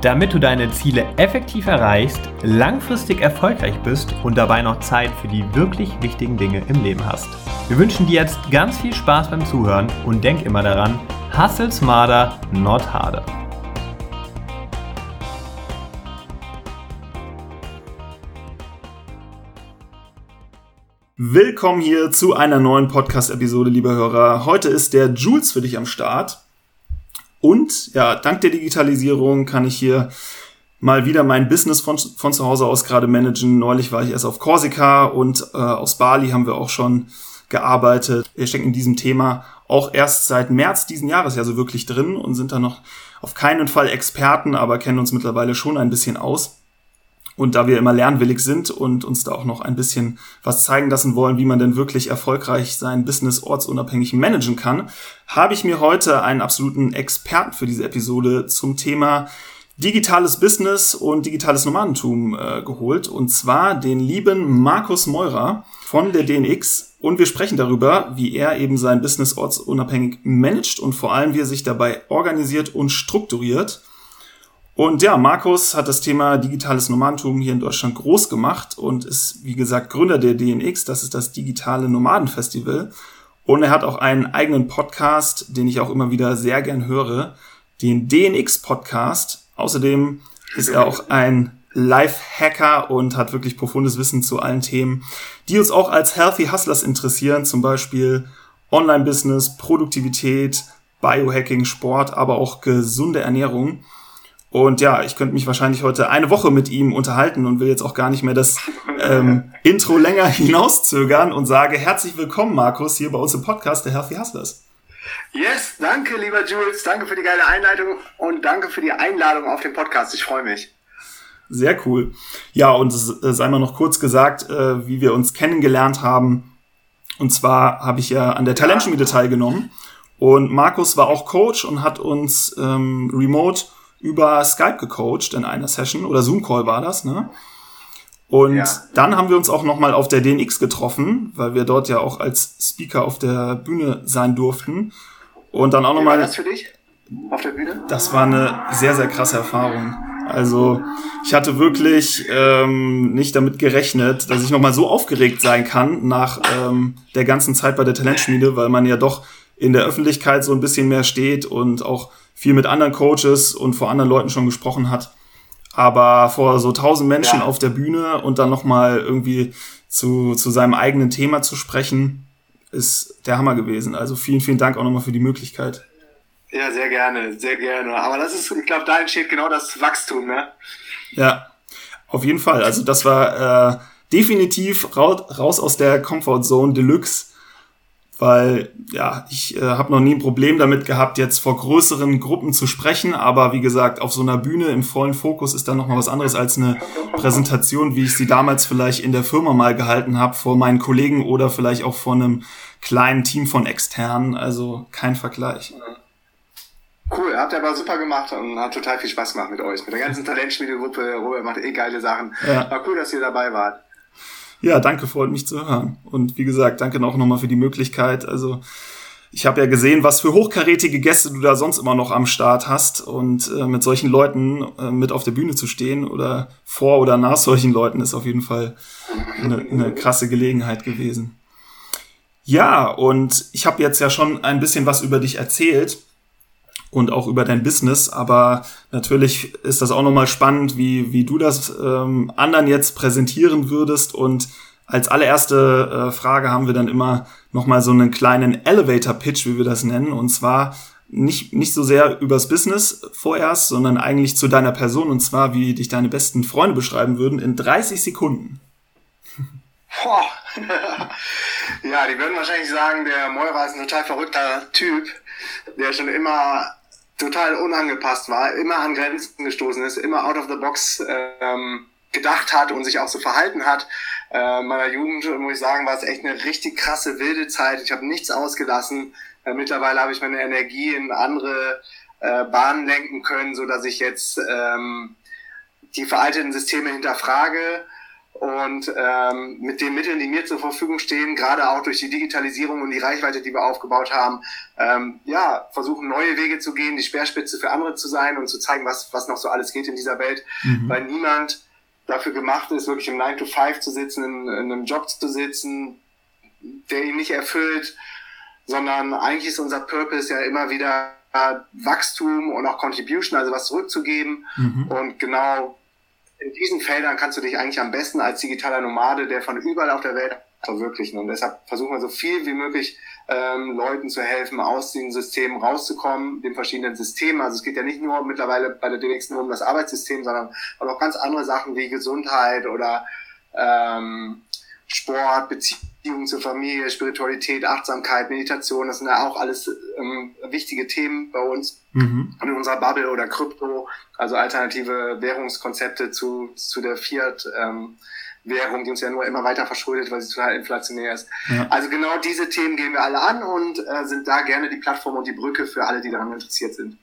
Damit du deine Ziele effektiv erreichst, langfristig erfolgreich bist und dabei noch Zeit für die wirklich wichtigen Dinge im Leben hast. Wir wünschen dir jetzt ganz viel Spaß beim Zuhören und denk immer daran, hustle smarter, not harder. Willkommen hier zu einer neuen Podcast-Episode, liebe Hörer. Heute ist der Jules für dich am Start. Und ja, dank der Digitalisierung kann ich hier mal wieder mein Business von, von zu Hause aus gerade managen. Neulich war ich erst auf Korsika und äh, aus Bali haben wir auch schon gearbeitet. Wir stecken in diesem Thema auch erst seit März diesen Jahres ja so wirklich drin und sind da noch auf keinen Fall Experten, aber kennen uns mittlerweile schon ein bisschen aus. Und da wir immer lernwillig sind und uns da auch noch ein bisschen was zeigen lassen wollen, wie man denn wirklich erfolgreich sein Business ortsunabhängig managen kann, habe ich mir heute einen absoluten Experten für diese Episode zum Thema digitales Business und digitales Nomadentum äh, geholt. Und zwar den lieben Markus Meurer von der DNX. Und wir sprechen darüber, wie er eben sein Business ortsunabhängig managt und vor allem, wie er sich dabei organisiert und strukturiert. Und ja, Markus hat das Thema digitales Nomadentum hier in Deutschland groß gemacht und ist, wie gesagt, Gründer der DNX. Das ist das digitale Nomadenfestival. Und er hat auch einen eigenen Podcast, den ich auch immer wieder sehr gern höre, den DNX Podcast. Außerdem ist er auch ein Life-Hacker und hat wirklich profundes Wissen zu allen Themen, die uns auch als Healthy Hustlers interessieren, zum Beispiel Online-Business, Produktivität, Biohacking, Sport, aber auch gesunde Ernährung. Und ja, ich könnte mich wahrscheinlich heute eine Woche mit ihm unterhalten und will jetzt auch gar nicht mehr das ähm, Intro länger hinauszögern und sage herzlich willkommen, Markus, hier bei uns im Podcast der Healthy Hustlers. Yes, danke, lieber Jules. Danke für die geile Einleitung und danke für die Einladung auf den Podcast. Ich freue mich. Sehr cool. Ja, und es sei mal noch kurz gesagt, äh, wie wir uns kennengelernt haben. Und zwar habe ich ja an der Talentschmiede teilgenommen. Und Markus war auch Coach und hat uns ähm, remote über Skype gecoacht in einer Session oder Zoom-Call war das, ne? Und ja. dann haben wir uns auch nochmal auf der DNX getroffen, weil wir dort ja auch als Speaker auf der Bühne sein durften. Und dann auch nochmal. Wie war das für dich? Auf der Bühne? Das war eine sehr, sehr krasse Erfahrung. Also ich hatte wirklich ähm, nicht damit gerechnet, dass ich nochmal so aufgeregt sein kann nach ähm, der ganzen Zeit bei der Talentschmiede, weil man ja doch in der Öffentlichkeit so ein bisschen mehr steht und auch viel mit anderen Coaches und vor anderen Leuten schon gesprochen hat. Aber vor so tausend Menschen ja. auf der Bühne und dann nochmal irgendwie zu, zu seinem eigenen Thema zu sprechen, ist der Hammer gewesen. Also vielen, vielen Dank auch nochmal für die Möglichkeit. Ja, sehr gerne, sehr gerne. Aber das ist, ich glaube, da entsteht genau das Wachstum, ne? Ja, auf jeden Fall. Also das war äh, definitiv raus, aus der Comfort Zone Deluxe weil ja, ich äh, habe noch nie ein Problem damit gehabt, jetzt vor größeren Gruppen zu sprechen, aber wie gesagt, auf so einer Bühne im vollen Fokus ist dann noch mal was anderes als eine Präsentation, wie ich sie damals vielleicht in der Firma mal gehalten habe, vor meinen Kollegen oder vielleicht auch vor einem kleinen Team von externen, also kein Vergleich. Cool, habt ihr aber super gemacht und hat total viel Spaß gemacht mit euch, mit der ganzen Talentschmiedegruppe. Robert macht eh geile Sachen. Ja. War cool, dass ihr dabei wart. Ja, danke, freut mich zu hören. Und wie gesagt, danke auch nochmal für die Möglichkeit. Also ich habe ja gesehen, was für hochkarätige Gäste du da sonst immer noch am Start hast. Und äh, mit solchen Leuten äh, mit auf der Bühne zu stehen oder vor oder nach solchen Leuten ist auf jeden Fall eine, eine krasse Gelegenheit gewesen. Ja, und ich habe jetzt ja schon ein bisschen was über dich erzählt und auch über dein Business. Aber natürlich ist das auch nochmal spannend, wie, wie du das ähm, anderen jetzt präsentieren würdest. Und als allererste äh, Frage haben wir dann immer nochmal so einen kleinen Elevator-Pitch, wie wir das nennen. Und zwar nicht, nicht so sehr übers Business vorerst, sondern eigentlich zu deiner Person. Und zwar, wie dich deine besten Freunde beschreiben würden in 30 Sekunden. Ja, die würden wahrscheinlich sagen, der Moira ist ein total verrückter Typ, der schon immer total unangepasst war, immer an Grenzen gestoßen ist, immer out of the box ähm, gedacht hat und sich auch so verhalten hat. Äh, in meiner Jugend, muss ich sagen, war es echt eine richtig krasse, wilde Zeit. Ich habe nichts ausgelassen. Äh, mittlerweile habe ich meine Energie in andere äh, Bahnen lenken können, so dass ich jetzt ähm, die veralteten Systeme hinterfrage und ähm, mit den Mitteln, die mir zur Verfügung stehen, gerade auch durch die Digitalisierung und die Reichweite, die wir aufgebaut haben, ähm, ja, versuchen neue Wege zu gehen, die Speerspitze für andere zu sein und zu zeigen, was, was noch so alles geht in dieser Welt, mhm. weil niemand dafür gemacht ist, wirklich im 9 to 5 zu sitzen, in, in einem Job zu sitzen, der ihn nicht erfüllt, sondern eigentlich ist unser Purpose ja immer wieder Wachstum und auch Contribution, also was zurückzugeben. Mhm. Und genau in diesen Feldern kannst du dich eigentlich am besten als digitaler Nomade, der von überall auf der Welt verwirklichen. Und deshalb versuchen wir so viel wie möglich ähm, Leuten zu helfen, aus den Systemen rauszukommen, den verschiedenen Systemen. Also es geht ja nicht nur mittlerweile bei der DNX nur um das Arbeitssystem, sondern auch ganz andere Sachen wie Gesundheit oder ähm, Sport, Beziehung zur Familie, Spiritualität, Achtsamkeit, Meditation, das sind ja auch alles ähm, wichtige Themen bei uns mhm. in unserer Bubble oder Krypto, also alternative Währungskonzepte zu, zu der Fiat. Ähm, Währung, die uns ja nur immer weiter verschuldet, weil sie total inflationär ist. Ja. Also genau diese Themen gehen wir alle an und äh, sind da gerne die Plattform und die Brücke für alle, die daran interessiert sind.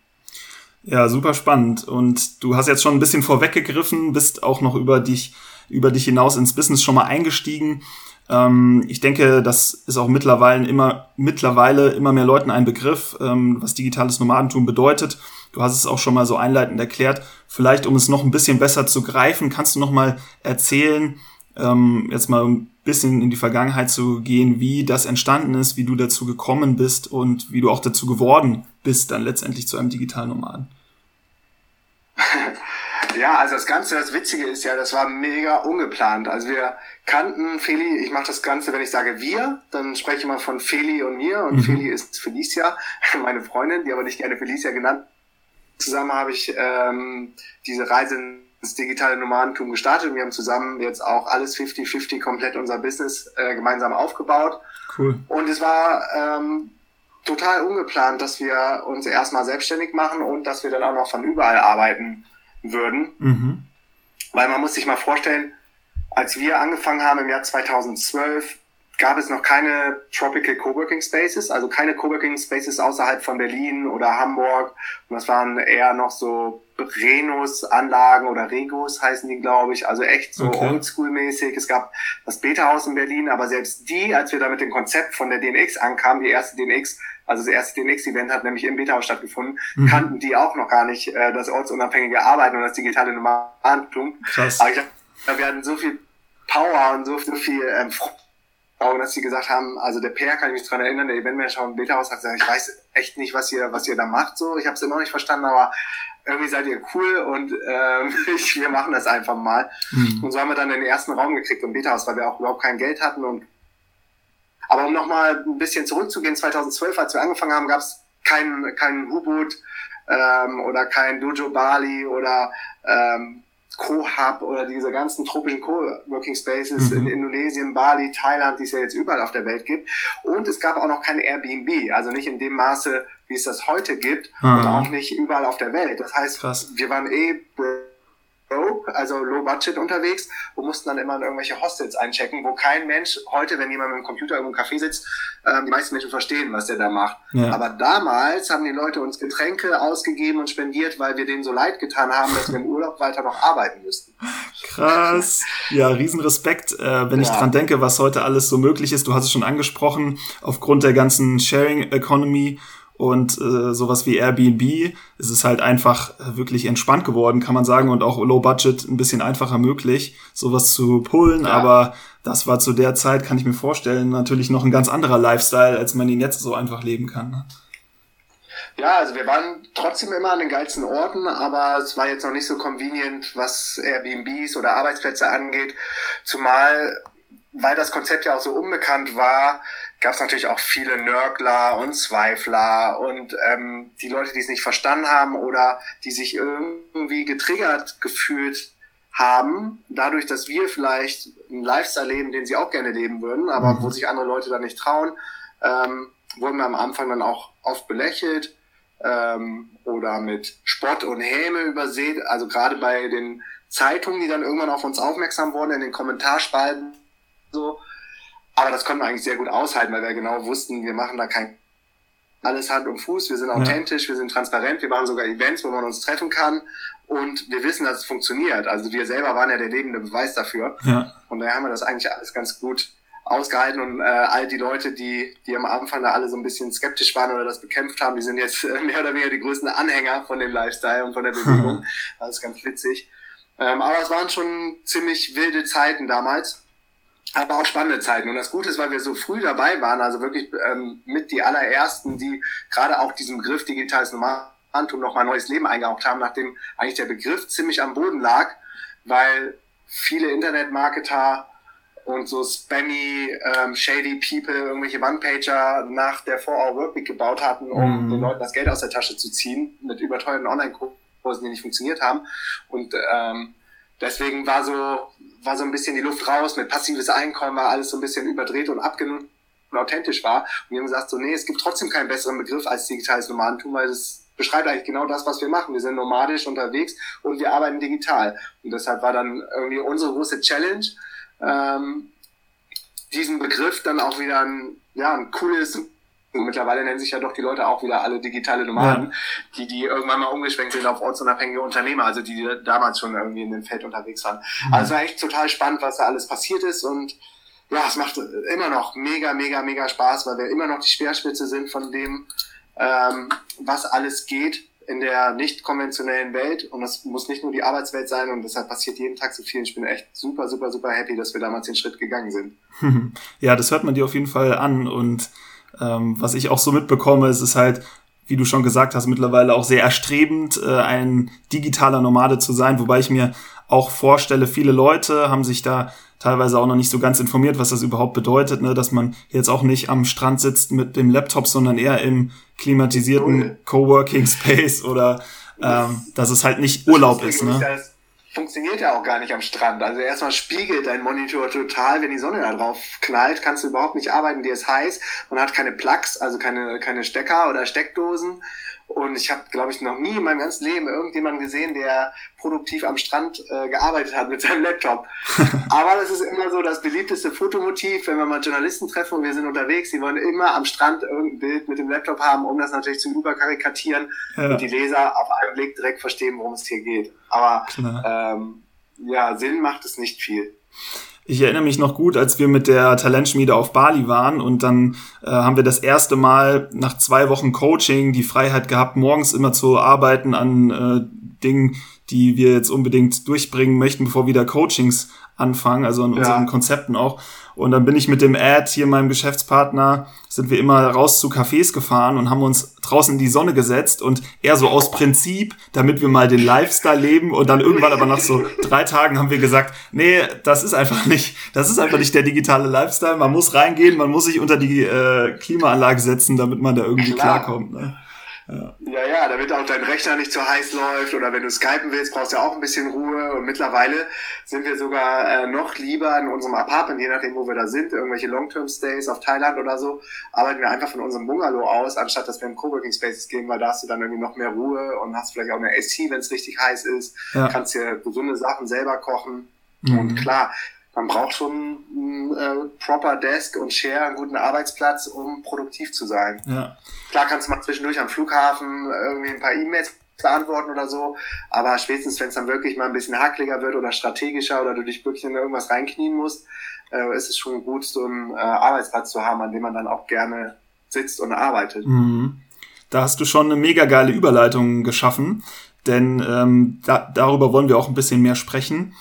Ja, super spannend. Und du hast jetzt schon ein bisschen vorweggegriffen, bist auch noch über dich über dich hinaus ins Business schon mal eingestiegen. Ähm, ich denke, das ist auch mittlerweile immer, mittlerweile immer mehr Leuten ein Begriff, ähm, was digitales Nomadentum bedeutet. Du hast es auch schon mal so einleitend erklärt. Vielleicht, um es noch ein bisschen besser zu greifen, kannst du noch mal erzählen, ähm, jetzt mal ein bisschen in die Vergangenheit zu gehen, wie das entstanden ist, wie du dazu gekommen bist und wie du auch dazu geworden bist, dann letztendlich zu einem digitalen Nomaden. Ja, also das Ganze, das Witzige ist ja, das war mega ungeplant. Also wir kannten Feli, ich mache das Ganze, wenn ich sage wir, dann spreche ich mal von Feli und mir und mhm. Feli ist Felicia, meine Freundin, die aber nicht gerne Felicia genannt. Zusammen habe ich ähm, diese Reise ins digitale Nomadentum gestartet und wir haben zusammen jetzt auch alles 50-50 komplett unser Business äh, gemeinsam aufgebaut. Cool. Und es war ähm, total ungeplant, dass wir uns erstmal selbstständig machen und dass wir dann auch noch von überall arbeiten würden. Mhm. Weil man muss sich mal vorstellen, als wir angefangen haben im Jahr 2012, gab es noch keine Tropical Coworking Spaces, also keine Coworking Spaces außerhalb von Berlin oder Hamburg. Und das waren eher noch so Renus-Anlagen oder Regos heißen die, glaube ich. Also echt so okay. oldschool-mäßig. Es gab das Beta-Haus in Berlin, aber selbst die, als wir da mit dem Konzept von der DNX ankamen, die erste DNX, also das erste DNX-Event hat nämlich im Beta-Haus stattgefunden, mhm. kannten die auch noch gar nicht äh, das ortsunabhängige Arbeiten und das digitale Nomadentum. Krass. Aber ich wir hatten so viel Power und so, so viel ähm, Augen, dass sie gesagt haben, also der PR kann ich mich dran erinnern, der Eventmanager im Beta-Haus hat gesagt, ich weiß echt nicht, was ihr, was ihr da macht, so. Ich habe es immer noch nicht verstanden, aber irgendwie seid ihr cool und ähm, ich, wir machen das einfach mal. Mhm. Und so haben wir dann den ersten Raum gekriegt im Beta-Haus, weil wir auch überhaupt kein Geld hatten und aber um nochmal ein bisschen zurückzugehen, 2012, als wir angefangen haben, gab es keinen kein U-Boot ähm, oder kein Dojo Bali oder ähm, Co-Hub oder diese ganzen tropischen Co-Working Spaces mhm. in Indonesien, Bali, Thailand, die es ja jetzt überall auf der Welt gibt. Und es gab auch noch kein Airbnb, also nicht in dem Maße, wie es das heute gibt mhm. und auch nicht überall auf der Welt. Das heißt, Krass. wir waren eh broke, also low budget unterwegs und mussten dann immer in irgendwelche Hostels einchecken, wo kein Mensch heute, wenn jemand mit dem Computer irgendwo im Café sitzt, ähm, die meisten Menschen verstehen, was der da macht. Ja. Aber damals haben die Leute uns Getränke ausgegeben und spendiert, weil wir denen so leid getan haben, dass wir im Urlaub weiter noch arbeiten müssten. Krass. Ja, Riesenrespekt, äh, wenn ja. ich dran denke, was heute alles so möglich ist. Du hast es schon angesprochen, aufgrund der ganzen Sharing Economy und äh, sowas wie Airbnb ist es halt einfach wirklich entspannt geworden, kann man sagen, und auch low budget ein bisschen einfacher möglich, sowas zu pullen. Ja. Aber das war zu der Zeit, kann ich mir vorstellen, natürlich noch ein ganz anderer Lifestyle, als man ihn jetzt so einfach leben kann. Ne? Ja, also wir waren trotzdem immer an den geilsten Orten, aber es war jetzt noch nicht so convenient, was Airbnbs oder Arbeitsplätze angeht. Zumal, weil das Konzept ja auch so unbekannt war, gab es natürlich auch viele Nörgler und Zweifler und ähm, die Leute, die es nicht verstanden haben oder die sich irgendwie getriggert gefühlt haben, dadurch, dass wir vielleicht einen Lifestyle leben, den sie auch gerne leben würden, aber mhm. wo sich andere Leute da nicht trauen, ähm, wurden wir am Anfang dann auch oft belächelt ähm, oder mit Spott und Häme übersät. Also gerade bei den Zeitungen, die dann irgendwann auf uns aufmerksam wurden, in den Kommentarspalten. So. Aber das konnten wir eigentlich sehr gut aushalten, weil wir genau wussten, wir machen da kein alles Hand und Fuß, wir sind authentisch, wir sind transparent, wir machen sogar Events, wo man uns treffen kann und wir wissen, dass es funktioniert. Also wir selber waren ja der lebende Beweis dafür. Ja. Und daher haben wir das eigentlich alles ganz gut ausgehalten und äh, all die Leute, die, die am Anfang da alle so ein bisschen skeptisch waren oder das bekämpft haben, die sind jetzt äh, mehr oder weniger die größten Anhänger von dem Lifestyle und von der Bewegung. das ist ganz witzig. Ähm, aber es waren schon ziemlich wilde Zeiten damals aber auch spannende Zeiten. Und das Gute ist, weil wir so früh dabei waren, also wirklich ähm, mit die allerersten, die gerade auch diesen Begriff digitales Nomadentum nochmal neues Leben eingehaucht haben, nachdem eigentlich der Begriff ziemlich am Boden lag, weil viele Internetmarketer und so spammy, ähm, shady People irgendwelche One-Pager nach der 4-Hour-Workweek gebaut hatten, um mhm. den Leuten das Geld aus der Tasche zu ziehen, mit überteuerten Online-Kursen, die nicht funktioniert haben. Und ähm, deswegen war so war so ein bisschen die Luft raus mit passives Einkommen, war alles so ein bisschen überdreht und abgenutzt und authentisch war. Und wir haben gesagt, so, nee, es gibt trotzdem keinen besseren Begriff als digitales Nomadentum, weil es beschreibt eigentlich genau das, was wir machen. Wir sind nomadisch unterwegs und wir arbeiten digital. Und deshalb war dann irgendwie unsere große Challenge, ähm, diesen Begriff dann auch wieder ein, ja, ein cooles mittlerweile nennen sich ja doch die Leute auch wieder alle digitale Nomaden, ja. die, die irgendwann mal umgeschwenkt sind auf ortsunabhängige Unternehmer, also die, die damals schon irgendwie in dem Feld unterwegs waren. Mhm. Also war echt total spannend, was da alles passiert ist und ja, es macht immer noch mega, mega, mega Spaß, weil wir immer noch die Speerspitze sind von dem, ähm, was alles geht in der nicht konventionellen Welt und das muss nicht nur die Arbeitswelt sein und deshalb passiert jeden Tag so viel. Ich bin echt super, super, super happy, dass wir damals den Schritt gegangen sind. Ja, das hört man dir auf jeden Fall an und ähm, was ich auch so mitbekomme, ist es halt, wie du schon gesagt hast, mittlerweile auch sehr erstrebend, äh, ein digitaler Nomade zu sein, wobei ich mir auch vorstelle, viele Leute haben sich da teilweise auch noch nicht so ganz informiert, was das überhaupt bedeutet, ne? dass man jetzt auch nicht am Strand sitzt mit dem Laptop, sondern eher im klimatisierten Coworking Space oder ähm, dass es halt nicht Urlaub ist. Ne? Funktioniert ja auch gar nicht am Strand. Also erstmal spiegelt dein Monitor total, wenn die Sonne da drauf knallt, kannst du überhaupt nicht arbeiten, dir ist heiß. Man hat keine Plugs, also keine, keine Stecker oder Steckdosen. Und ich habe, glaube ich, noch nie in meinem ganzen Leben irgendjemanden gesehen, der produktiv am Strand äh, gearbeitet hat mit seinem Laptop. Aber das ist immer so das beliebteste Fotomotiv, wenn wir mal Journalisten treffen und wir sind unterwegs, die wollen immer am Strand irgendein Bild mit dem Laptop haben, um das natürlich zu überkarikatieren ja. und die Leser auf einen Blick direkt verstehen, worum es hier geht. Aber ähm, ja, Sinn macht es nicht viel. Ich erinnere mich noch gut, als wir mit der Talentschmiede auf Bali waren und dann äh, haben wir das erste Mal nach zwei Wochen Coaching die Freiheit gehabt, morgens immer zu arbeiten an äh, Dingen, die wir jetzt unbedingt durchbringen möchten, bevor wieder Coachings anfangen, also an ja. unseren Konzepten auch. Und dann bin ich mit dem Ad hier, meinem Geschäftspartner, sind wir immer raus zu Cafés gefahren und haben uns draußen in die Sonne gesetzt und eher so aus Prinzip, damit wir mal den Lifestyle leben und dann irgendwann aber nach so drei Tagen haben wir gesagt, nee, das ist einfach nicht, das ist einfach nicht der digitale Lifestyle. Man muss reingehen, man muss sich unter die äh, Klimaanlage setzen, damit man da irgendwie Klar. klarkommt. Ne? Ja. ja, ja, damit auch dein Rechner nicht zu heiß läuft oder wenn du skypen willst, brauchst du ja auch ein bisschen Ruhe und mittlerweile sind wir sogar äh, noch lieber in unserem Apartment, je nachdem, wo wir da sind, irgendwelche Long-Term-Stays auf Thailand oder so, arbeiten wir einfach von unserem Bungalow aus, anstatt dass wir in Coworking Spaces gehen, weil da hast du dann irgendwie noch mehr Ruhe und hast vielleicht auch eine AC, wenn es richtig heiß ist, ja. kannst dir gesunde Sachen selber kochen mhm. und klar, man braucht schon ein äh, proper Desk und Share, einen guten Arbeitsplatz, um produktiv zu sein. Ja. Klar kannst du mal zwischendurch am Flughafen irgendwie ein paar E-Mails beantworten oder so, aber spätestens, wenn es dann wirklich mal ein bisschen hakliger wird oder strategischer oder du dich wirklich in irgendwas reinknien musst, äh, ist es schon gut, so einen äh, Arbeitsplatz zu haben, an dem man dann auch gerne sitzt und arbeitet. Mhm. Da hast du schon eine mega geile Überleitung geschaffen, denn ähm, da, darüber wollen wir auch ein bisschen mehr sprechen.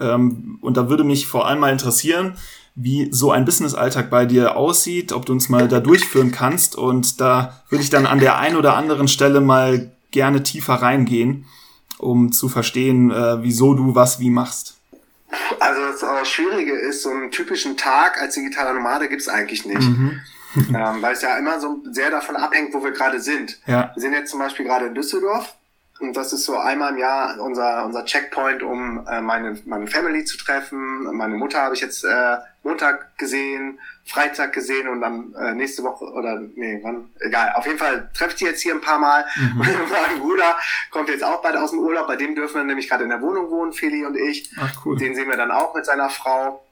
Ähm, und da würde mich vor allem mal interessieren, wie so ein Business-Alltag bei dir aussieht, ob du uns mal da durchführen kannst. Und da würde ich dann an der einen oder anderen Stelle mal gerne tiefer reingehen, um zu verstehen, äh, wieso du was wie machst. Also das Schwierige ist, so einen typischen Tag als digitaler Nomade gibt's eigentlich nicht. Mhm. ähm, weil es ja immer so sehr davon abhängt, wo wir gerade sind. Ja. Wir sind jetzt zum Beispiel gerade in Düsseldorf Und das ist so einmal im Jahr unser, unser Checkpoint, um äh, meine, meine Family zu treffen. Meine Mutter habe ich jetzt äh, Montag gesehen, Freitag gesehen und dann äh, nächste Woche oder nee, wann? Egal. Auf jeden Fall treffe ich die jetzt hier ein paar Mal. Mhm. mein Bruder kommt jetzt auch bald aus dem Urlaub. Bei dem dürfen wir nämlich gerade in der Wohnung wohnen, Feli und ich. Ach cool. Den sehen wir dann auch mit seiner Frau.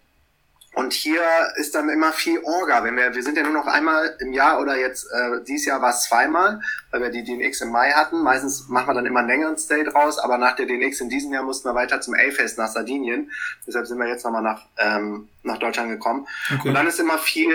Und hier ist dann immer viel Orga. Wenn wir, wir sind ja nur noch einmal im Jahr oder jetzt äh, dieses Jahr war es zweimal, weil wir die DNX im Mai hatten. Meistens machen wir dann immer einen längeren Stay draus, aber nach der DNX in diesem Jahr mussten wir weiter zum A-Fest nach Sardinien. Deshalb sind wir jetzt nochmal nach, ähm, nach Deutschland gekommen. Okay. Und dann ist immer viel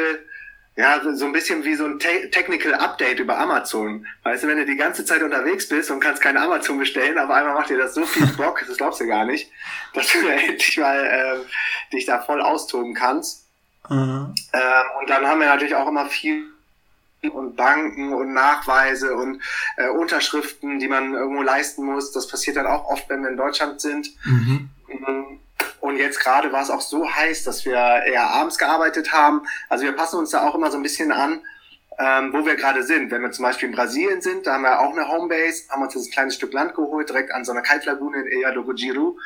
ja, so ein bisschen wie so ein Te Technical Update über Amazon. Weißt du, wenn du die ganze Zeit unterwegs bist und kannst kein Amazon bestellen, aber einmal macht dir das so viel Bock, das glaubst du gar nicht, dass du endlich mal äh, dich da voll austoben kannst. Mhm. Ähm, und dann haben wir natürlich auch immer viel und Banken und Nachweise und äh, Unterschriften, die man irgendwo leisten muss. Das passiert dann auch oft, wenn wir in Deutschland sind. Mhm. Und jetzt gerade war es auch so heiß, dass wir eher abends gearbeitet haben. Also wir passen uns da auch immer so ein bisschen an, ähm, wo wir gerade sind. Wenn wir zum Beispiel in Brasilien sind, da haben wir auch eine Homebase, haben uns ein kleines Stück Land geholt, direkt an so einer Kaltlagune in Ilha do Gujiru.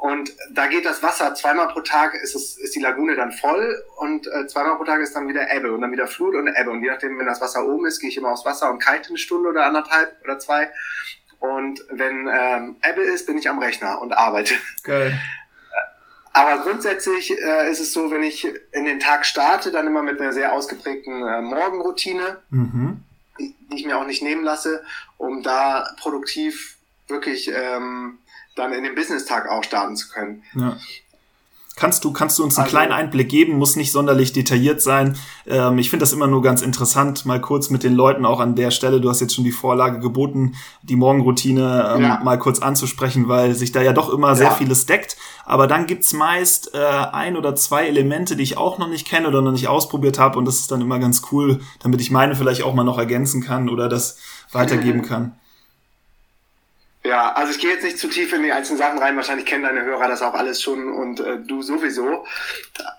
Und da geht das Wasser zweimal pro Tag ist, es, ist die Lagune dann voll und äh, zweimal pro Tag ist dann wieder Ebbe und dann wieder Flut und Ebbe. Und je nachdem, wenn das Wasser oben ist, gehe ich immer aufs Wasser und kite eine Stunde oder anderthalb oder zwei. Und wenn ähm, Ebbe ist, bin ich am Rechner und arbeite. Geil. Aber grundsätzlich äh, ist es so, wenn ich in den Tag starte, dann immer mit einer sehr ausgeprägten äh, Morgenroutine, mhm. die, die, ich mir auch nicht nehmen lasse, um da produktiv wirklich ähm, dann in den Business-Tag auch starten zu können. Ja. Kannst du, kannst du uns einen also, kleinen Einblick geben? Muss nicht sonderlich detailliert sein. Ähm, ich finde das immer nur ganz interessant, mal kurz mit den Leuten auch an der Stelle, du hast jetzt schon die Vorlage geboten, die Morgenroutine ähm, ja. mal kurz anzusprechen, weil sich da ja doch immer ja. sehr vieles deckt. Aber dann gibt's meist äh, ein oder zwei Elemente, die ich auch noch nicht kenne oder noch nicht ausprobiert habe. Und das ist dann immer ganz cool, damit ich meine vielleicht auch mal noch ergänzen kann oder das weitergeben kann. Ja, also ich gehe jetzt nicht zu tief in die einzelnen Sachen rein. Wahrscheinlich kennen deine Hörer das auch alles schon und äh, du sowieso,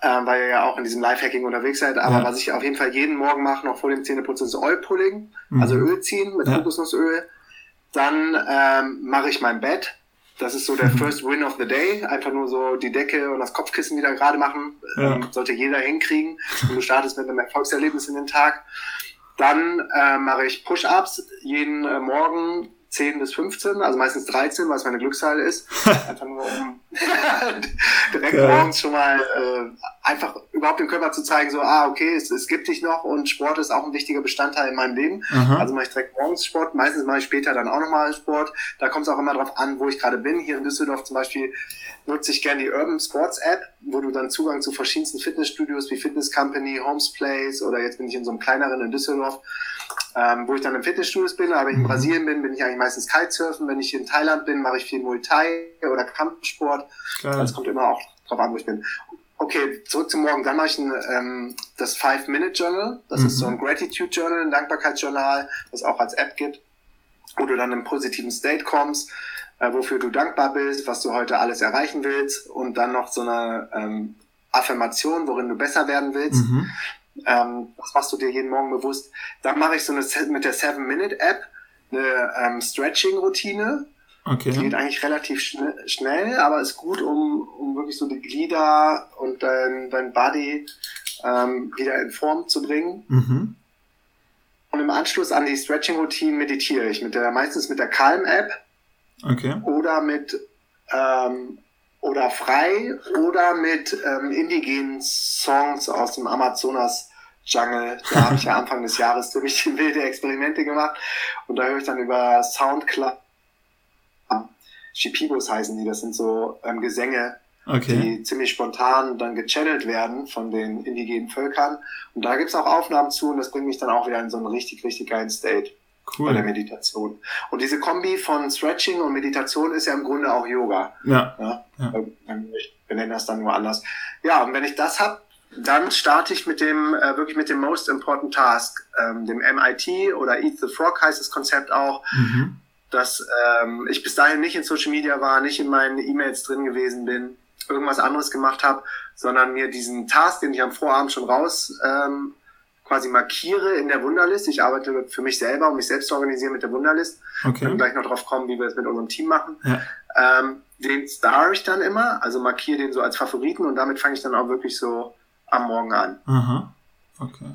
äh, weil ihr ja auch in diesem Lifehacking unterwegs seid. Aber ja. was ich auf jeden Fall jeden Morgen mache, noch vor dem Zähneputzen, ist Oil-Pulling, mhm. also Öl ziehen mit ja. Kokosnussöl. Dann ähm, mache ich mein Bett. Das ist so der mhm. First Win of the Day. Einfach nur so die Decke und das Kopfkissen wieder gerade machen. Ja. Ähm, sollte jeder hinkriegen. Und du startest mit einem Erfolgserlebnis in den Tag. Dann äh, mache ich Push-Ups jeden äh, Morgen 10 bis 15, also meistens 13, weil es meine Glückszahl ist. Einfach nur um direkt ja. morgens schon mal äh, einfach überhaupt dem Körper zu zeigen, so, ah, okay, es, es gibt dich noch und Sport ist auch ein wichtiger Bestandteil in meinem Leben. Aha. Also mache ich direkt morgens Sport, meistens mache ich später dann auch nochmal Sport. Da kommt es auch immer drauf an, wo ich gerade bin. Hier in Düsseldorf zum Beispiel nutze ich gerne die Urban Sports App, wo du dann Zugang zu verschiedensten Fitnessstudios wie Fitness Company, Homes Place oder jetzt bin ich in so einem kleineren in Düsseldorf ähm, wo ich dann im Fitnessstudio bin, aber wenn ich in mhm. Brasilien bin, bin ich eigentlich meistens Kitesurfen. Wenn ich in Thailand bin, mache ich viel Muay Thai oder Kampfsport. Das kommt immer auch drauf an, wo ich bin. Okay, zurück zum Morgen. Dann mache ich ein, ähm, das Five-Minute-Journal. Das mhm. ist so ein Gratitude-Journal, ein Dankbarkeitsjournal, das auch als App gibt, wo du dann im positiven State kommst, äh, wofür du dankbar bist, was du heute alles erreichen willst und dann noch so eine ähm, Affirmation, worin du besser werden willst. Mhm. Ähm, das machst du dir jeden Morgen bewusst. Dann mache ich so eine mit der Seven Minute App eine ähm, Stretching-Routine. Okay. Die geht eigentlich relativ schn schnell, aber ist gut, um, um wirklich so die Glieder und dein, dein Body ähm, wieder in Form zu bringen. Mhm. Und im Anschluss an die Stretching-Routine meditiere ich mit der, meistens mit der Calm-App. Okay. Oder mit ähm, oder frei oder mit ähm, indigenen Songs aus dem Amazonas Jungle. Da habe ich ja Anfang des Jahres ziemlich wilde Experimente gemacht und da höre ich dann über Soundcloud. Shipibos heißen die, das sind so ähm, Gesänge, okay. die ziemlich spontan dann gechannelt werden von den indigenen Völkern. Und da gibt's auch Aufnahmen zu und das bringt mich dann auch wieder in so einen richtig, richtig geilen State. Cool. Bei der Meditation. Und diese Kombi von Stretching und Meditation ist ja im Grunde auch Yoga. Ja. ja? ja. Wir nennen das dann nur anders. Ja, und wenn ich das habe, dann starte ich mit dem, äh, wirklich mit dem Most Important Task, ähm, dem MIT oder Eat the Frog heißt das Konzept auch, mhm. dass ähm, ich bis dahin nicht in Social Media war, nicht in meinen E-Mails drin gewesen bin, irgendwas anderes gemacht habe, sondern mir diesen Task, den ich am Vorabend schon raus ähm, quasi markiere in der Wunderlist. Ich arbeite für mich selber, um mich selbst zu organisieren mit der Wunderlist. Okay. Wir gleich noch drauf kommen, wie wir es mit unserem Team machen. Ja. Ähm, den star ich dann immer, also markiere den so als Favoriten und damit fange ich dann auch wirklich so am Morgen an. Aha. Okay.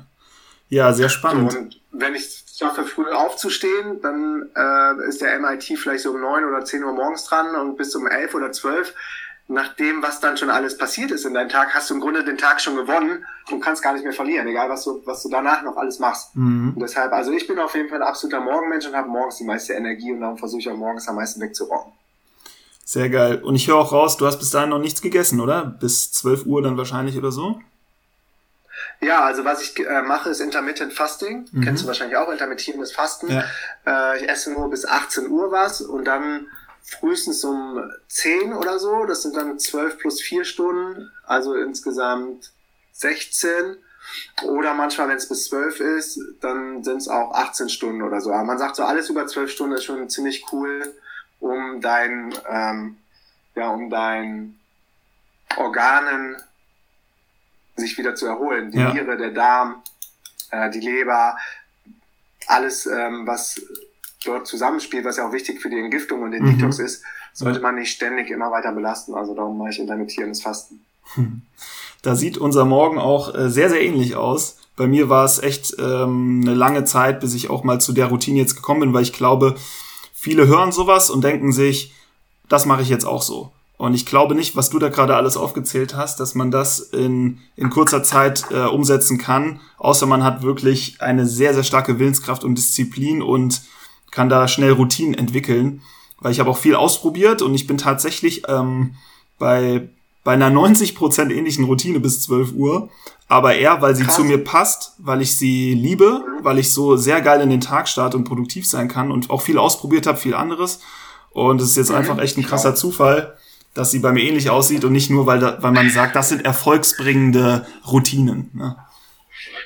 Ja, sehr spannend. So, und wenn ich schaffe, früh aufzustehen, dann äh, ist der MIT vielleicht so um neun oder zehn Uhr morgens dran und bis um elf oder zwölf nach dem, was dann schon alles passiert ist in deinem Tag, hast du im Grunde den Tag schon gewonnen und kannst gar nicht mehr verlieren, egal was du, was du danach noch alles machst. Mhm. Und deshalb, also ich bin auf jeden Fall ein absoluter Morgenmensch und habe morgens die meiste Energie und darum versuche ich auch morgens am meisten wegzurocken. Sehr geil. Und ich höre auch raus, du hast bis dahin noch nichts gegessen, oder? Bis 12 Uhr dann wahrscheinlich oder so? Ja, also was ich äh, mache, ist Intermittent Fasting. Mhm. Kennst du wahrscheinlich auch, intermittierendes Fasten. Ja. Äh, ich esse nur bis 18 Uhr was und dann frühestens um 10 oder so. Das sind dann 12 plus 4 Stunden, also insgesamt 16. Oder manchmal, wenn es bis 12 ist, dann sind es auch 18 Stunden oder so. Aber man sagt so, alles über 12 Stunden ist schon ziemlich cool, um dein, ähm, ja, um dein Organen sich wieder zu erholen. Die ja. Niere, der Darm, äh, die Leber, alles, ähm, was dort zusammenspielt, was ja auch wichtig für die Entgiftung und den mhm. Detox ist, sollte man nicht ständig immer weiter belasten. Also darum mache ich intermittierendes Fasten. Da sieht unser Morgen auch äh, sehr, sehr ähnlich aus. Bei mir war es echt ähm, eine lange Zeit, bis ich auch mal zu der Routine jetzt gekommen bin, weil ich glaube, viele hören sowas und denken sich, das mache ich jetzt auch so. Und ich glaube nicht, was du da gerade alles aufgezählt hast, dass man das in, in kurzer Zeit äh, umsetzen kann, außer man hat wirklich eine sehr, sehr starke Willenskraft und Disziplin und kann da schnell Routinen entwickeln, weil ich habe auch viel ausprobiert und ich bin tatsächlich ähm, bei, bei einer 90% ähnlichen Routine bis 12 Uhr, aber eher, weil sie Krass. zu mir passt, weil ich sie liebe, weil ich so sehr geil in den Tag starte und produktiv sein kann und auch viel ausprobiert habe, viel anderes. Und es ist jetzt mhm. einfach echt ein krasser Zufall, dass sie bei mir ähnlich aussieht und nicht nur, weil, da, weil man sagt, das sind erfolgsbringende Routinen. Ne?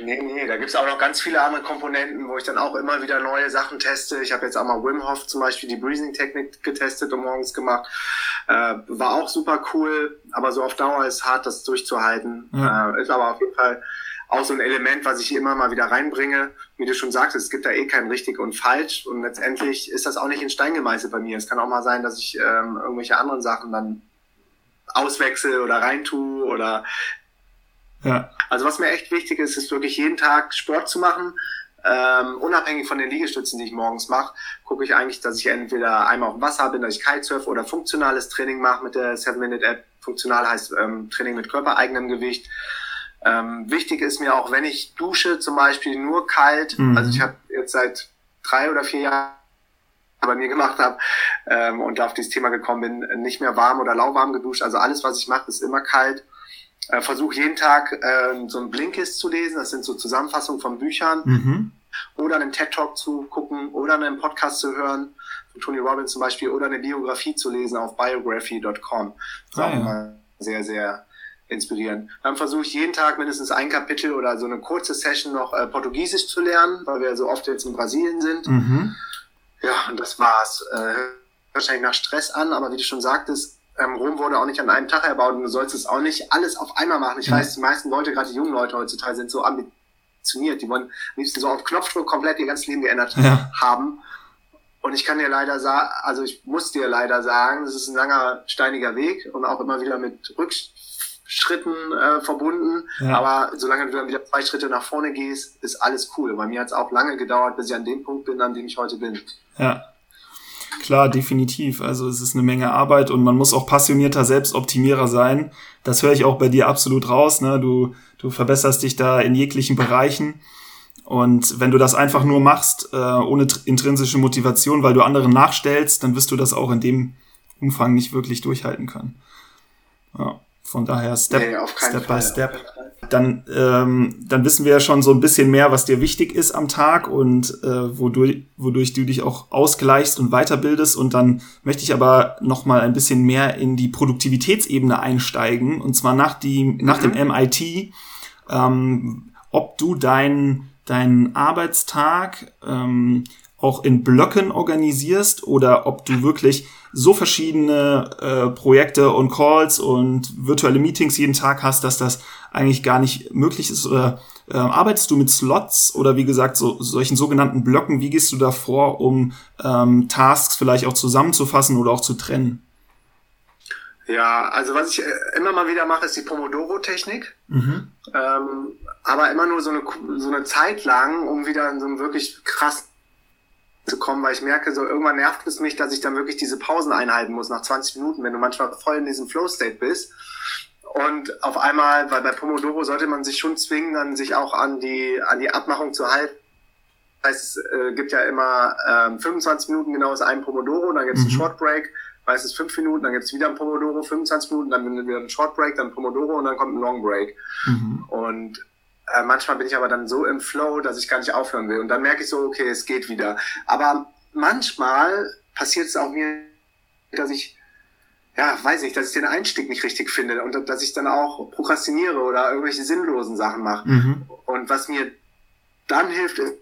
Nee, nee, da gibt's auch noch ganz viele andere Komponenten, wo ich dann auch immer wieder neue Sachen teste. Ich habe jetzt auch mal Wim Hof zum Beispiel die Breathing-Technik getestet und morgens gemacht. Äh, war auch super cool, aber so auf Dauer ist hart, das durchzuhalten. Ja. Äh, ist aber auf jeden Fall auch so ein Element, was ich immer mal wieder reinbringe. Wie du schon sagst, es gibt da eh kein richtig und falsch und letztendlich ist das auch nicht in Stein gemeißelt bei mir. Es kann auch mal sein, dass ich ähm, irgendwelche anderen Sachen dann auswechsel oder reintue oder ja. Also was mir echt wichtig ist, ist wirklich jeden Tag Sport zu machen. Ähm, unabhängig von den Liegestützen, die ich morgens mache, gucke ich eigentlich, dass ich entweder einmal auf dem Wasser bin, dass ich Kitesurf oder funktionales Training mache mit der 7-Minute-App. Funktional heißt ähm, Training mit körpereigenem Gewicht. Ähm, wichtig ist mir auch, wenn ich dusche, zum Beispiel nur kalt. Mhm. Also ich habe jetzt seit drei oder vier Jahren bei mir gemacht habe ähm, und auf dieses Thema gekommen bin, nicht mehr warm oder lauwarm geduscht. Also alles, was ich mache, ist immer kalt äh, versuche jeden Tag äh, so ein Blinkist zu lesen. Das sind so Zusammenfassungen von Büchern. Mhm. Oder einen TED-Talk zu gucken oder einen Podcast zu hören, von Tony Robbins zum Beispiel, oder eine Biografie zu lesen auf biography.com. Das ist ah, auch ja. immer sehr, sehr inspirierend. Dann versuche ich jeden Tag mindestens ein Kapitel oder so eine kurze Session noch äh, Portugiesisch zu lernen, weil wir so oft jetzt in Brasilien sind. Mhm. Ja, und das war's. Äh, wahrscheinlich nach Stress an, aber wie du schon sagtest, ähm, Rom wurde auch nicht an einem Tag erbaut und du sollst es auch nicht alles auf einmal machen. Ich mhm. weiß, die meisten Leute, gerade die jungen Leute heutzutage, sind so ambitioniert. Die wollen am liebsten so auf Knopfdruck komplett ihr ganzes Leben geändert ja. haben. Und ich kann dir leider sagen, also ich muss dir leider sagen, das ist ein langer, steiniger Weg und auch immer wieder mit Rückschritten äh, verbunden. Ja. Aber solange du dann wieder zwei Schritte nach vorne gehst, ist alles cool. Bei mir hat es auch lange gedauert, bis ich an dem Punkt bin, an dem ich heute bin. Ja. Klar, definitiv. Also es ist eine Menge Arbeit und man muss auch passionierter Selbstoptimierer sein. Das höre ich auch bei dir absolut raus. Ne? Du, du verbesserst dich da in jeglichen Bereichen. Und wenn du das einfach nur machst, äh, ohne intrinsische Motivation, weil du anderen nachstellst, dann wirst du das auch in dem Umfang nicht wirklich durchhalten können. Ja, von daher Step, nee, Step Fall, by Step dann, ähm, dann wissen wir ja schon so ein bisschen mehr, was dir wichtig ist am Tag und äh, wodurch, wodurch du dich auch ausgleichst und weiterbildest. Und dann möchte ich aber noch mal ein bisschen mehr in die Produktivitätsebene einsteigen. Und zwar nach, die, nach dem MIT, ähm, ob du deinen deinen Arbeitstag ähm, auch in Blöcken organisierst oder ob du wirklich so verschiedene äh, Projekte und Calls und virtuelle Meetings jeden Tag hast, dass das eigentlich gar nicht möglich ist? Oder äh, arbeitest du mit Slots oder wie gesagt so solchen sogenannten Blöcken? Wie gehst du da vor, um ähm, Tasks vielleicht auch zusammenzufassen oder auch zu trennen? Ja, also was ich äh, immer mal wieder mache, ist die Pomodoro-Technik. Mhm. Ähm, aber immer nur so eine, so eine Zeit lang, um wieder in so einem wirklich krass zu kommen, weil ich merke, so irgendwann nervt es mich, dass ich dann wirklich diese Pausen einhalten muss nach 20 Minuten, wenn du manchmal voll in diesem Flow-State bist. Und auf einmal, weil bei Pomodoro sollte man sich schon zwingen, dann sich auch an die, an die Abmachung zu halten. Das heißt, es äh, gibt ja immer ähm, 25 Minuten genau ist ein Pomodoro, dann gibt es mhm. einen Short Break, meistens 5 Minuten, dann gibt es wieder ein Pomodoro, 25 Minuten, dann wieder ein Short Break, dann Pomodoro und dann kommt ein Long Break. Mhm. Und äh, manchmal bin ich aber dann so im Flow, dass ich gar nicht aufhören will. Und dann merke ich so, okay, es geht wieder. Aber manchmal passiert es auch mir, dass ich, ja, weiß nicht, dass ich den Einstieg nicht richtig finde und dass ich dann auch prokrastiniere oder irgendwelche sinnlosen Sachen mache. Mhm. Und was mir dann hilft, ist,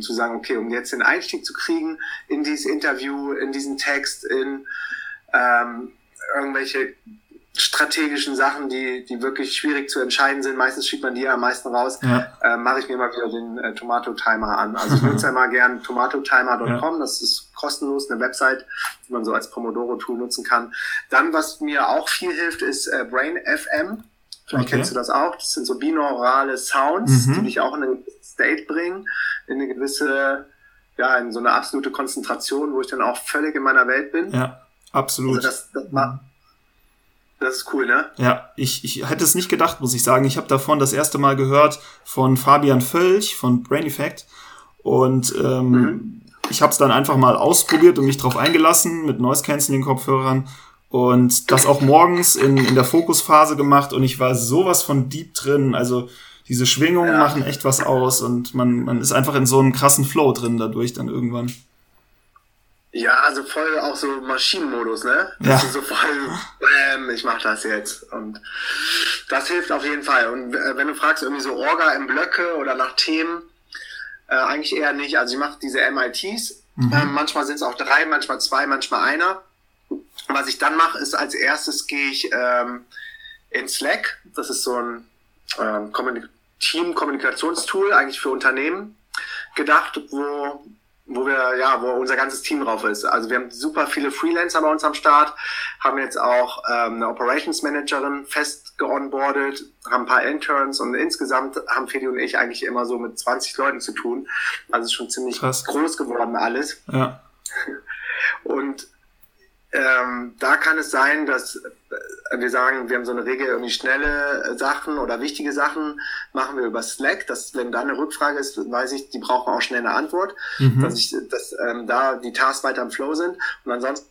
zu sagen, okay, um jetzt den Einstieg zu kriegen in dieses Interview, in diesen Text, in ähm, irgendwelche strategischen Sachen, die, die wirklich schwierig zu entscheiden sind, meistens schiebt man die am meisten raus, ja. äh, mache ich mir mal wieder den äh, Tomato-Timer an. Also ich nutze ja mal gern tomatotimer.com, ja. das ist kostenlos, eine Website, die man so als Pomodoro-Tool nutzen kann. Dann, was mir auch viel hilft, ist äh, Brain FM. Vielleicht okay. kennst du das auch. Das sind so binaurale Sounds, mhm. die dich auch in eine State bringen, in eine gewisse, ja, in so eine absolute Konzentration, wo ich dann auch völlig in meiner Welt bin. Ja, absolut. Also das, das, mhm das ist cool, ne? Ja, ich, ich hätte es nicht gedacht, muss ich sagen. Ich habe davon das erste Mal gehört von Fabian Völch von Brain Effect. Und ähm, mhm. ich habe es dann einfach mal ausprobiert und mich drauf eingelassen mit Noise Cancelling Kopfhörern und das auch morgens in, in der Fokusphase gemacht und ich war sowas von deep drin. Also diese Schwingungen ja. machen echt was aus und man, man ist einfach in so einem krassen Flow drin dadurch dann irgendwann. Ja, also voll auch so Maschinenmodus, ne? Ja. so voll, bam, ich mach das jetzt. Und das hilft auf jeden Fall. Und äh, wenn du fragst, irgendwie so Orga im Blöcke oder nach Themen, äh, eigentlich eher nicht. Also ich mache diese MITs. Mhm. Ähm, manchmal sind es auch drei, manchmal zwei, manchmal einer. Und was ich dann mache, ist als erstes gehe ich ähm, in Slack. Das ist so ein ähm, Team-Kommunikationstool, eigentlich für Unternehmen gedacht, wo wo wir, ja, wo unser ganzes Team drauf ist. Also wir haben super viele Freelancer bei uns am Start, haben jetzt auch ähm, eine Operations Managerin fest geonboardet, haben ein paar Interns und insgesamt haben Fedi und ich eigentlich immer so mit 20 Leuten zu tun. Also es ist schon ziemlich Krass. groß geworden alles. Ja. Und ähm, da kann es sein, dass äh, wir sagen, wir haben so eine Regel, irgendwie schnelle Sachen oder wichtige Sachen machen wir über Slack. Dass, wenn da eine Rückfrage ist, weiß ich, die brauchen auch schnell eine Antwort, mhm. dass, ich, dass ähm, da die Tasks weiter im Flow sind. Und ansonsten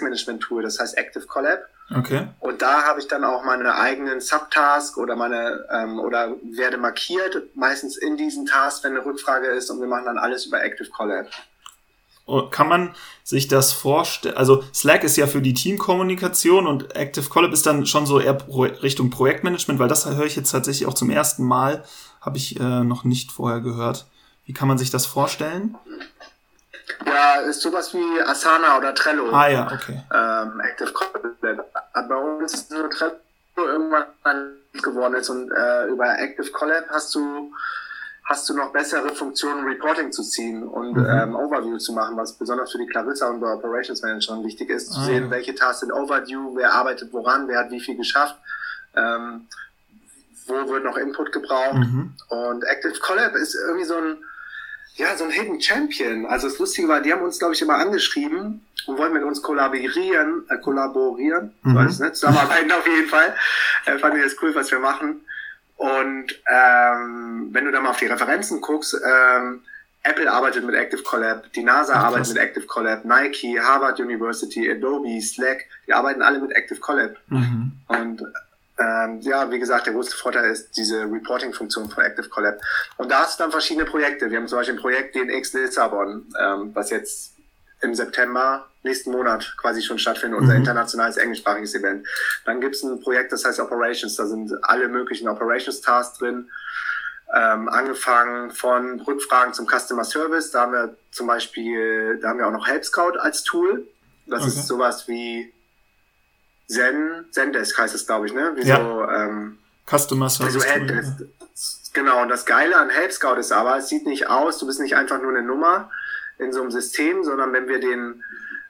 Management-Tool, das heißt Active Collab. Okay. Und da habe ich dann auch meine eigenen Subtask oder meine ähm, oder werde markiert, meistens in diesen Tasks, wenn eine Rückfrage ist und wir machen dann alles über Active Collab. Kann man sich das vorstellen? Also Slack ist ja für die Teamkommunikation und Active Collab ist dann schon so eher Pro Richtung Projektmanagement, weil das höre ich jetzt tatsächlich auch zum ersten Mal, habe ich äh, noch nicht vorher gehört. Wie kann man sich das vorstellen? Ja, ist sowas wie Asana oder Trello. Ah ja, okay. Ähm, Active Collab. Bei uns ist so Trello irgendwann geworden ist und äh, über Active Collab hast du hast du noch bessere Funktionen, Reporting zu ziehen und mhm. ähm, Overview zu machen, was besonders für die Clarissa und bei Operations Managerin wichtig ist, zu ah, sehen, welche Tasks sind Overdue, wer arbeitet woran, wer hat wie viel geschafft, ähm, wo wird noch Input gebraucht. Mhm. Und Active Collab ist irgendwie so ein, ja, so ein Hidden Champion. Also das Lustige war, die haben uns, glaube ich, immer angeschrieben und wollen mit uns kollaborieren, äh, kollaborieren, mhm. weiß nicht, zusammenarbeiten auf jeden Fall. Äh, fanden die das cool, was wir machen. Und ähm, wenn du da mal auf die Referenzen guckst, ähm, Apple arbeitet mit Active Collab, die NASA Ach, arbeitet mit Active Collab, Nike, Harvard University, Adobe, Slack, die arbeiten alle mit Active Collab. Mhm. Und ähm, ja, wie gesagt, der größte Vorteil ist diese Reporting-Funktion von Active Collab. Und da hast du dann verschiedene Projekte. Wir haben zum Beispiel ein Projekt DNX Lissabon, ähm, was jetzt im September nächsten Monat quasi schon stattfinden, unser mhm. internationales englischsprachiges Event. Dann gibt es ein Projekt, das heißt Operations, da sind alle möglichen Operations-Tasks drin. Ähm, angefangen von Rückfragen zum Customer Service. Da haben wir zum Beispiel, da haben wir auch noch Help Scout als Tool. Das okay. ist sowas wie Zen, Zendesk heißt es, glaube ich, ne? Wie ja. so, ähm, Customer Service. So Helpdesk. Genau, und das Geile an Help Scout ist aber, es sieht nicht aus, du bist nicht einfach nur eine Nummer in so einem System, sondern wenn wir den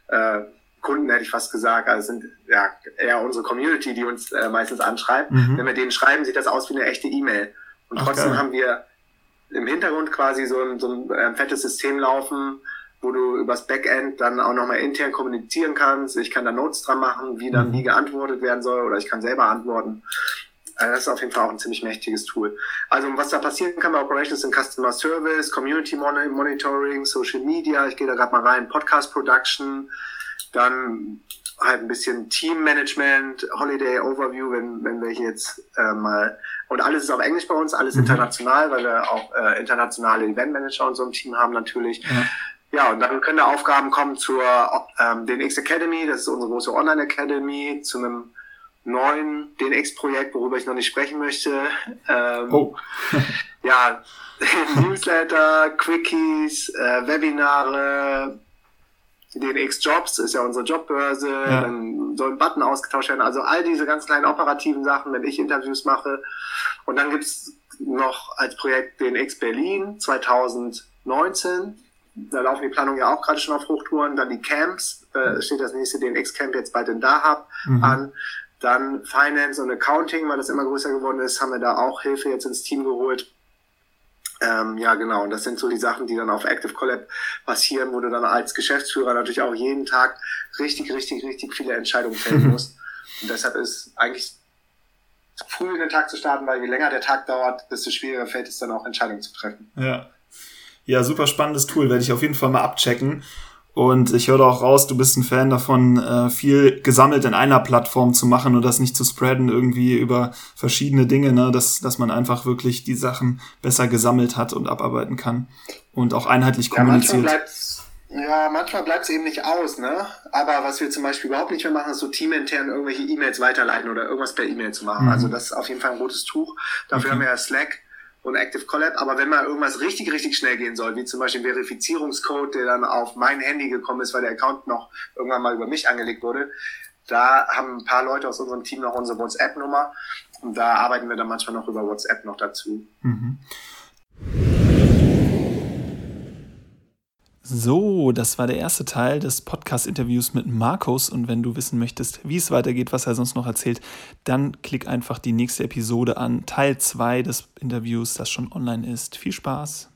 äh, Kunden, hätte ich fast gesagt, also sind ja eher unsere Community, die uns äh, meistens anschreibt, mhm. wenn wir denen schreiben, sieht das aus wie eine echte E-Mail. Und trotzdem okay. haben wir im Hintergrund quasi so ein, so ein äh, fettes System laufen, wo du übers Backend dann auch nochmal intern kommunizieren kannst. Ich kann da Notes dran machen, wie dann mhm. wie geantwortet werden soll oder ich kann selber antworten. Also das ist auf jeden Fall auch ein ziemlich mächtiges Tool. Also was da passieren kann bei Operations in Customer Service, Community Monitoring, Social Media, ich gehe da gerade mal rein, Podcast Production, dann halt ein bisschen Team Management, Holiday Overview, wenn, wenn wir hier jetzt äh, mal und alles ist auf Englisch bei uns, alles mhm. international, weil wir auch äh, internationale Event Manager und so im Team haben natürlich. Ja. Ja, und dann können da Aufgaben kommen zur ähm, DNX Academy, das ist unsere große Online Academy, zu einem neuen DNX-Projekt, worüber ich noch nicht sprechen möchte. Ähm, oh. ja, Newsletter, Quickies, äh, Webinare, DNX Jobs ist ja unsere Jobbörse, ja. dann soll ein Button ausgetauscht werden. Also all diese ganz kleinen operativen Sachen, wenn ich Interviews mache. Und dann gibt's noch als Projekt DNX Berlin 2019. Da laufen die Planungen ja auch gerade schon auf Hochtouren. Dann die Camps, äh, steht das nächste DNX-Camp jetzt bald in Dahab mhm. an. Dann Finance und Accounting, weil das immer größer geworden ist, haben wir da auch Hilfe jetzt ins Team geholt. Ähm, ja, genau. Und das sind so die Sachen, die dann auf Active Collab passieren, wo du dann als Geschäftsführer natürlich auch jeden Tag richtig, richtig, richtig viele Entscheidungen fällen musst. Und deshalb ist eigentlich früh in den Tag zu starten, weil je länger der Tag dauert, desto schwieriger fällt es dann auch Entscheidungen zu treffen. Ja. Ja, super spannendes Tool, werde ich auf jeden Fall mal abchecken. Und ich höre auch raus, du bist ein Fan davon, äh, viel gesammelt in einer Plattform zu machen und das nicht zu spreaden irgendwie über verschiedene Dinge, ne? dass, dass man einfach wirklich die Sachen besser gesammelt hat und abarbeiten kann und auch einheitlich kommuniziert. Ja, manchmal ja, manchmal bleibt es eben nicht aus, ne? Aber was wir zum Beispiel überhaupt nicht mehr machen, ist so teamintern irgendwelche E-Mails weiterleiten oder irgendwas per E-Mail zu machen. Mhm. Also das ist auf jeden Fall ein rotes Tuch. Dafür okay. haben wir ja Slack und Active Collab. Aber wenn mal irgendwas richtig, richtig schnell gehen soll, wie zum Beispiel Verifizierungscode, der dann auf mein Handy gekommen ist, weil der Account noch irgendwann mal über mich angelegt wurde, da haben ein paar Leute aus unserem Team noch unsere WhatsApp-Nummer und da arbeiten wir dann manchmal noch über WhatsApp noch dazu. Mhm. So, das war der erste Teil des Podcast-Interviews mit Markus. Und wenn du wissen möchtest, wie es weitergeht, was er sonst noch erzählt, dann klick einfach die nächste Episode an, Teil 2 des Interviews, das schon online ist. Viel Spaß!